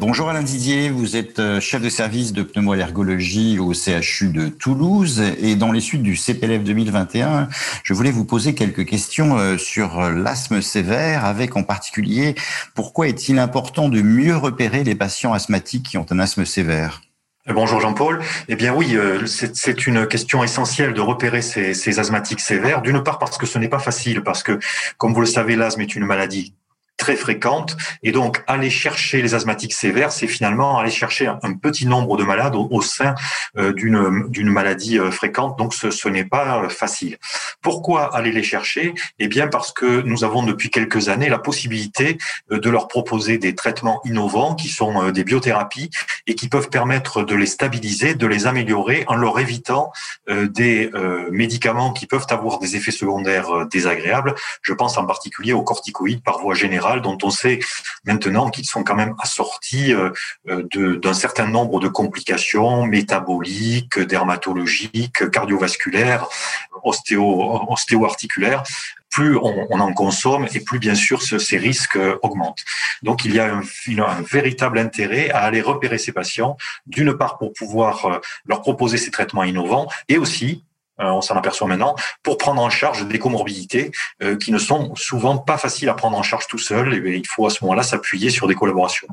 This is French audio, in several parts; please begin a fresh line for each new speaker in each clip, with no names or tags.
Bonjour Alain Didier, vous êtes euh, chef de service de pneumoallergologie au CHU de Toulouse et dans les suites du CPLF 2021, je voulais vous poser quelques questions euh, sur l'asthme sévère avec en particulier pourquoi est-il important de mieux repérer les patients asthmatiques qui ont un asthme sévère?
Euh, Bonjour Jean-Paul. Eh bien oui, c'est une question essentielle de repérer ces, ces asthmatiques sévères. D'une part parce que ce n'est pas facile, parce que comme vous le savez, l'asthme est une maladie très fréquente. Et donc, aller chercher les asthmatiques sévères, c'est finalement aller chercher un, petit nombre de malades au, sein euh, d'une maladie euh, fréquente. Donc, ce, ce n'est pas euh, facile. Pourquoi aller les chercher? Eh bien, parce que nous avons depuis quelques années la possibilité de leur proposer des traitements innovants qui sont des biothérapies et qui peuvent permettre de les stabiliser, de les améliorer en leur évitant des médicaments qui peuvent avoir des effets secondaires désagréables. Je pense en particulier aux corticoïdes par voie générale dont on sait maintenant qu'ils sont quand même assortis euh, euh, d'un certain nombre de complications métaboliques, dermatologiques, cardiovasculaires, ostéo, ostéo-articulaires plus on, en consomme et plus bien sûr ces risques augmentent. Donc il y a un, véritable intérêt à aller repérer ces patients, d'une part pour pouvoir euh, leur proposer ces traitements innovants et aussi euh, on s'en aperçoit maintenant, pour prendre en charge des comorbidités euh, qui ne sont souvent pas faciles à prendre en charge tout seul. Et il faut à ce moment-là s'appuyer sur des collaborations.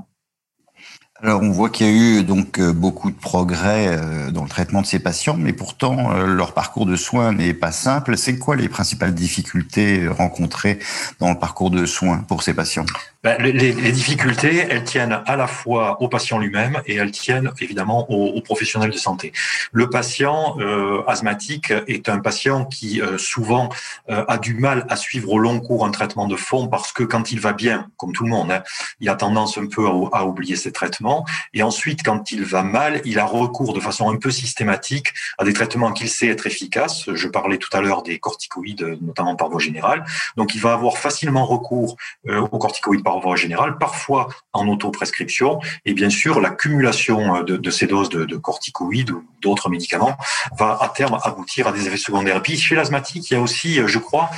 Alors on voit qu'il y a eu donc euh, beaucoup de progrès dans le traitement de ces patients, mais pourtant leur parcours de soins n'est pas simple. C'est quoi les principales difficultés rencontrées dans le parcours de soins pour ces patients?
Ben, les, difficultés, elles tiennent à la fois au patient lui-même et elles tiennent évidemment aux, professionnels de santé. Le patient euh, asthmatique est un patient qui euh, souvent euh, a du mal à suivre au long cours un traitement de fond parce que quand il va bien, comme tout le monde, hein, il a tendance un peu à, oublier ses traitements. Et ensuite, quand il va mal, il a recours de façon un peu systématique à des traitements qu'il sait être efficaces. Je parlais tout à l'heure des corticoïdes, notamment par voie générale. Donc, il va avoir facilement recours euh, aux corticoïdes par voie générale, parfois en autoprescription. Et bien sûr, l'accumulation de, de, ces doses de, de corticoïdes ou d'autres médicaments va à terme aboutir à des effets secondaires. Puis chez l'asthmatique, il y a aussi, je crois,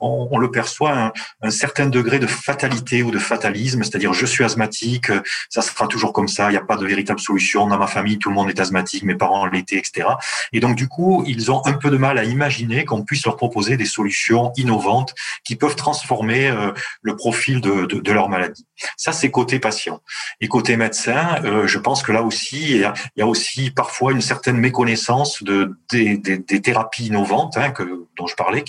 on, on le perçoit, un, un, certain degré de fatalité ou de fatalisme, c'est-à-dire je suis asthmatique, ça sera toujours comme ça, il n'y a pas de véritable solution. Dans ma famille, tout le monde est asthmatique, mes parents l'étaient, etc. Et donc du coup, ils ont un peu de mal à imaginer qu'on puisse leur proposer des solutions innovantes qui peuvent transformer euh, le profil de, leur maladie. Ça, c'est côté patient. Et côté médecin, euh, je pense que là aussi, il y, a, aussi parfois une certaine méconnaissance de, des, thérapies innovantes hein, que, dont je parlais,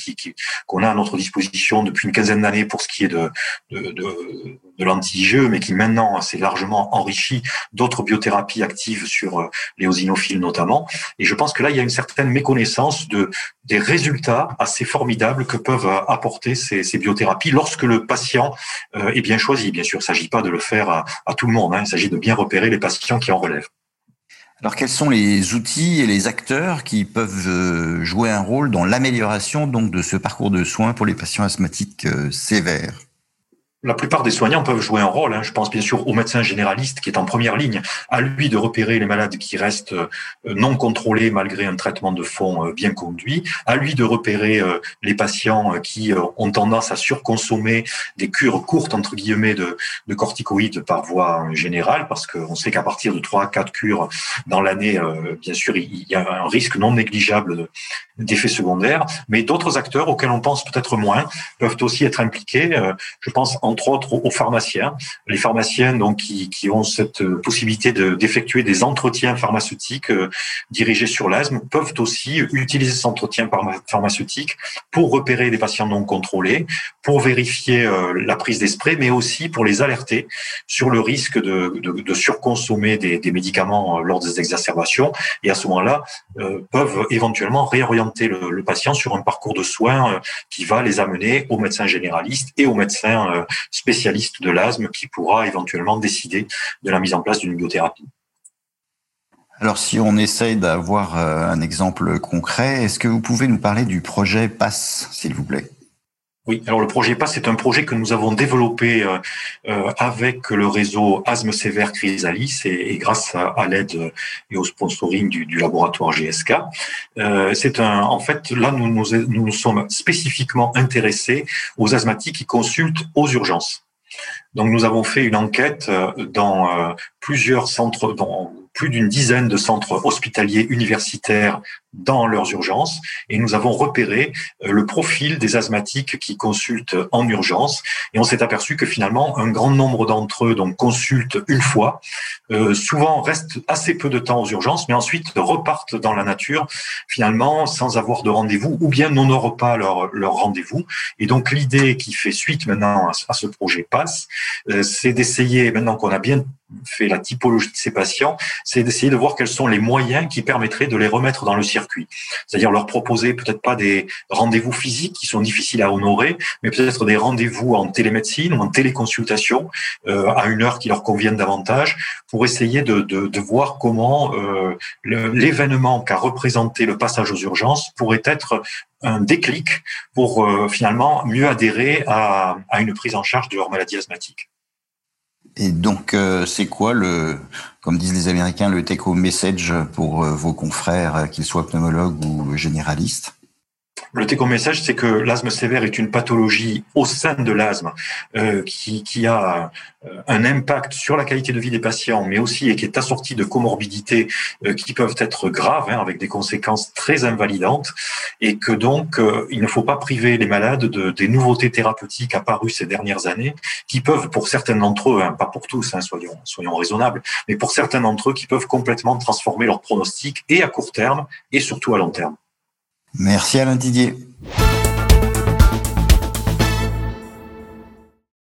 qu'on a à notre disposition depuis une quinzaine d'années pour ce qui est de, de, de, de lanti mais qui maintenant s'est largement enrichi d'autres biothérapies actives sur euh, les osinophiles notamment. Et je pense que là, il y a une certaine méconnaissance de, des résultats assez formidables que peuvent apporter ces, biothérapies lorsque le patient euh, est bien choisi. Bien sûr, il ne s'agit pas de le faire à, tout le monde. Hein. Il s'agit de bien repérer les patients qui en relèvent.
Alors, quels sont les outils et les acteurs qui peuvent euh, jouer un rôle dans l'amélioration de ce parcours de soins pour les patients asthmatiques euh, sévères?
La plupart des soignants peuvent jouer un rôle. Hein. Je pense bien sûr au médecin généraliste qui est en première ligne, à lui de repérer les malades qui restent euh, non contrôlés malgré un traitement de fond euh, bien conduit, à lui de repérer euh, les patients qui ont tendance à surconsommer des cures courtes entre guillemets de, de corticoïdes par voie générale, parce qu'on sait qu'à partir de trois, quatre cures dans l'année, bien sûr, il y a un risque non négligeable d'effets secondaires. Mais d'autres acteurs auxquels on pense peut-être moins peuvent aussi être impliqués. Je pense entre autres aux pharmaciens. Les pharmaciens donc qui, qui ont cette possibilité d'effectuer des entretiens pharmaceutiques euh, dirigés sur l'asthme peuvent aussi utiliser cet entretien pharmaceutique pour repérer des patients non contrôlés, pour vérifier euh, la prise d'esprit, mais aussi pour les alerter sur le risque de, de, de surconsommer des, des, médicaments euh, lors des exacerbations. Et à ce moment-là, euh, peuvent éventuellement réorienter le, le, patient sur un parcours de soins qui va les amener au médecin généraliste et au médecin spécialiste de l'asthme qui pourra éventuellement décider de la mise en place d'une biothérapie.
Alors, si on essaye d'avoir euh, un exemple concret, est-ce que vous pouvez nous parler du projet PASS, s'il vous plaît?
Oui, alors le projet PASS c'est un projet que nous avons développé euh, euh, avec le réseau Asthme Sévère Chrysalis et, grâce à, l'aide et au sponsoring du, laboratoire GSK. Euh, c'est un, en fait, là nous nous, nous nous sommes spécifiquement intéressés aux asthmatiques qui consultent aux urgences. Donc nous avons fait une enquête dans plusieurs centres, dans plus d'une dizaine de centres hospitaliers universitaires dans leurs urgences. Et nous avons repéré euh, le profil des asthmatiques qui consultent en urgence. Et on s'est aperçu que finalement un grand nombre d'entre eux donc consultent une fois, euh, souvent restent assez peu de temps aux urgences mais ensuite repartent dans la nature finalement sans avoir de rendez-vous ou bien n'honorent pas leur, rendez-vous. Et donc l'idée qui fait suite maintenant à, ce projet passe euh, c'est d'essayer maintenant qu'on a bien fait la typologie de ces patients, c'est d'essayer de voir quels sont les moyens qui permettraient de les remettre dans le circuit. C'est-à-dire leur proposer peut-être pas des rendez-vous physiques qui sont difficiles à honorer, mais peut-être des rendez-vous en télémédecine ou en téléconsultation euh, à une heure qui leur convienne davantage pour essayer de, de, de voir comment euh, l'événement qu'a représenté le passage aux urgences pourrait être un déclic pour euh, finalement mieux adhérer à, à une prise en charge de leur maladie asthmatique.
Et donc, euh, c'est quoi le, comme disent les Américains, le take-home message pour euh, vos confrères, euh, qu'ils soient pneumologues ou généralistes?
Le take message, c'est que l'asthme sévère est une pathologie au sein de l'asthme euh, qui, a euh, un impact sur la qualité de vie des patients, mais aussi et qui est assortie de comorbidités euh, qui peuvent être graves, hein, avec des conséquences très invalidantes, et que donc il ne faut pas priver les malades de, des nouveautés thérapeutiques apparues ces dernières années, qui peuvent, pour certains d'entre eux, hein, pas pour tous, hein, soyons, soyons raisonnables, mais pour certains d'entre eux, qui peuvent complètement transformer leur pronostic et à court terme et surtout à long terme.
Merci Alain Didier.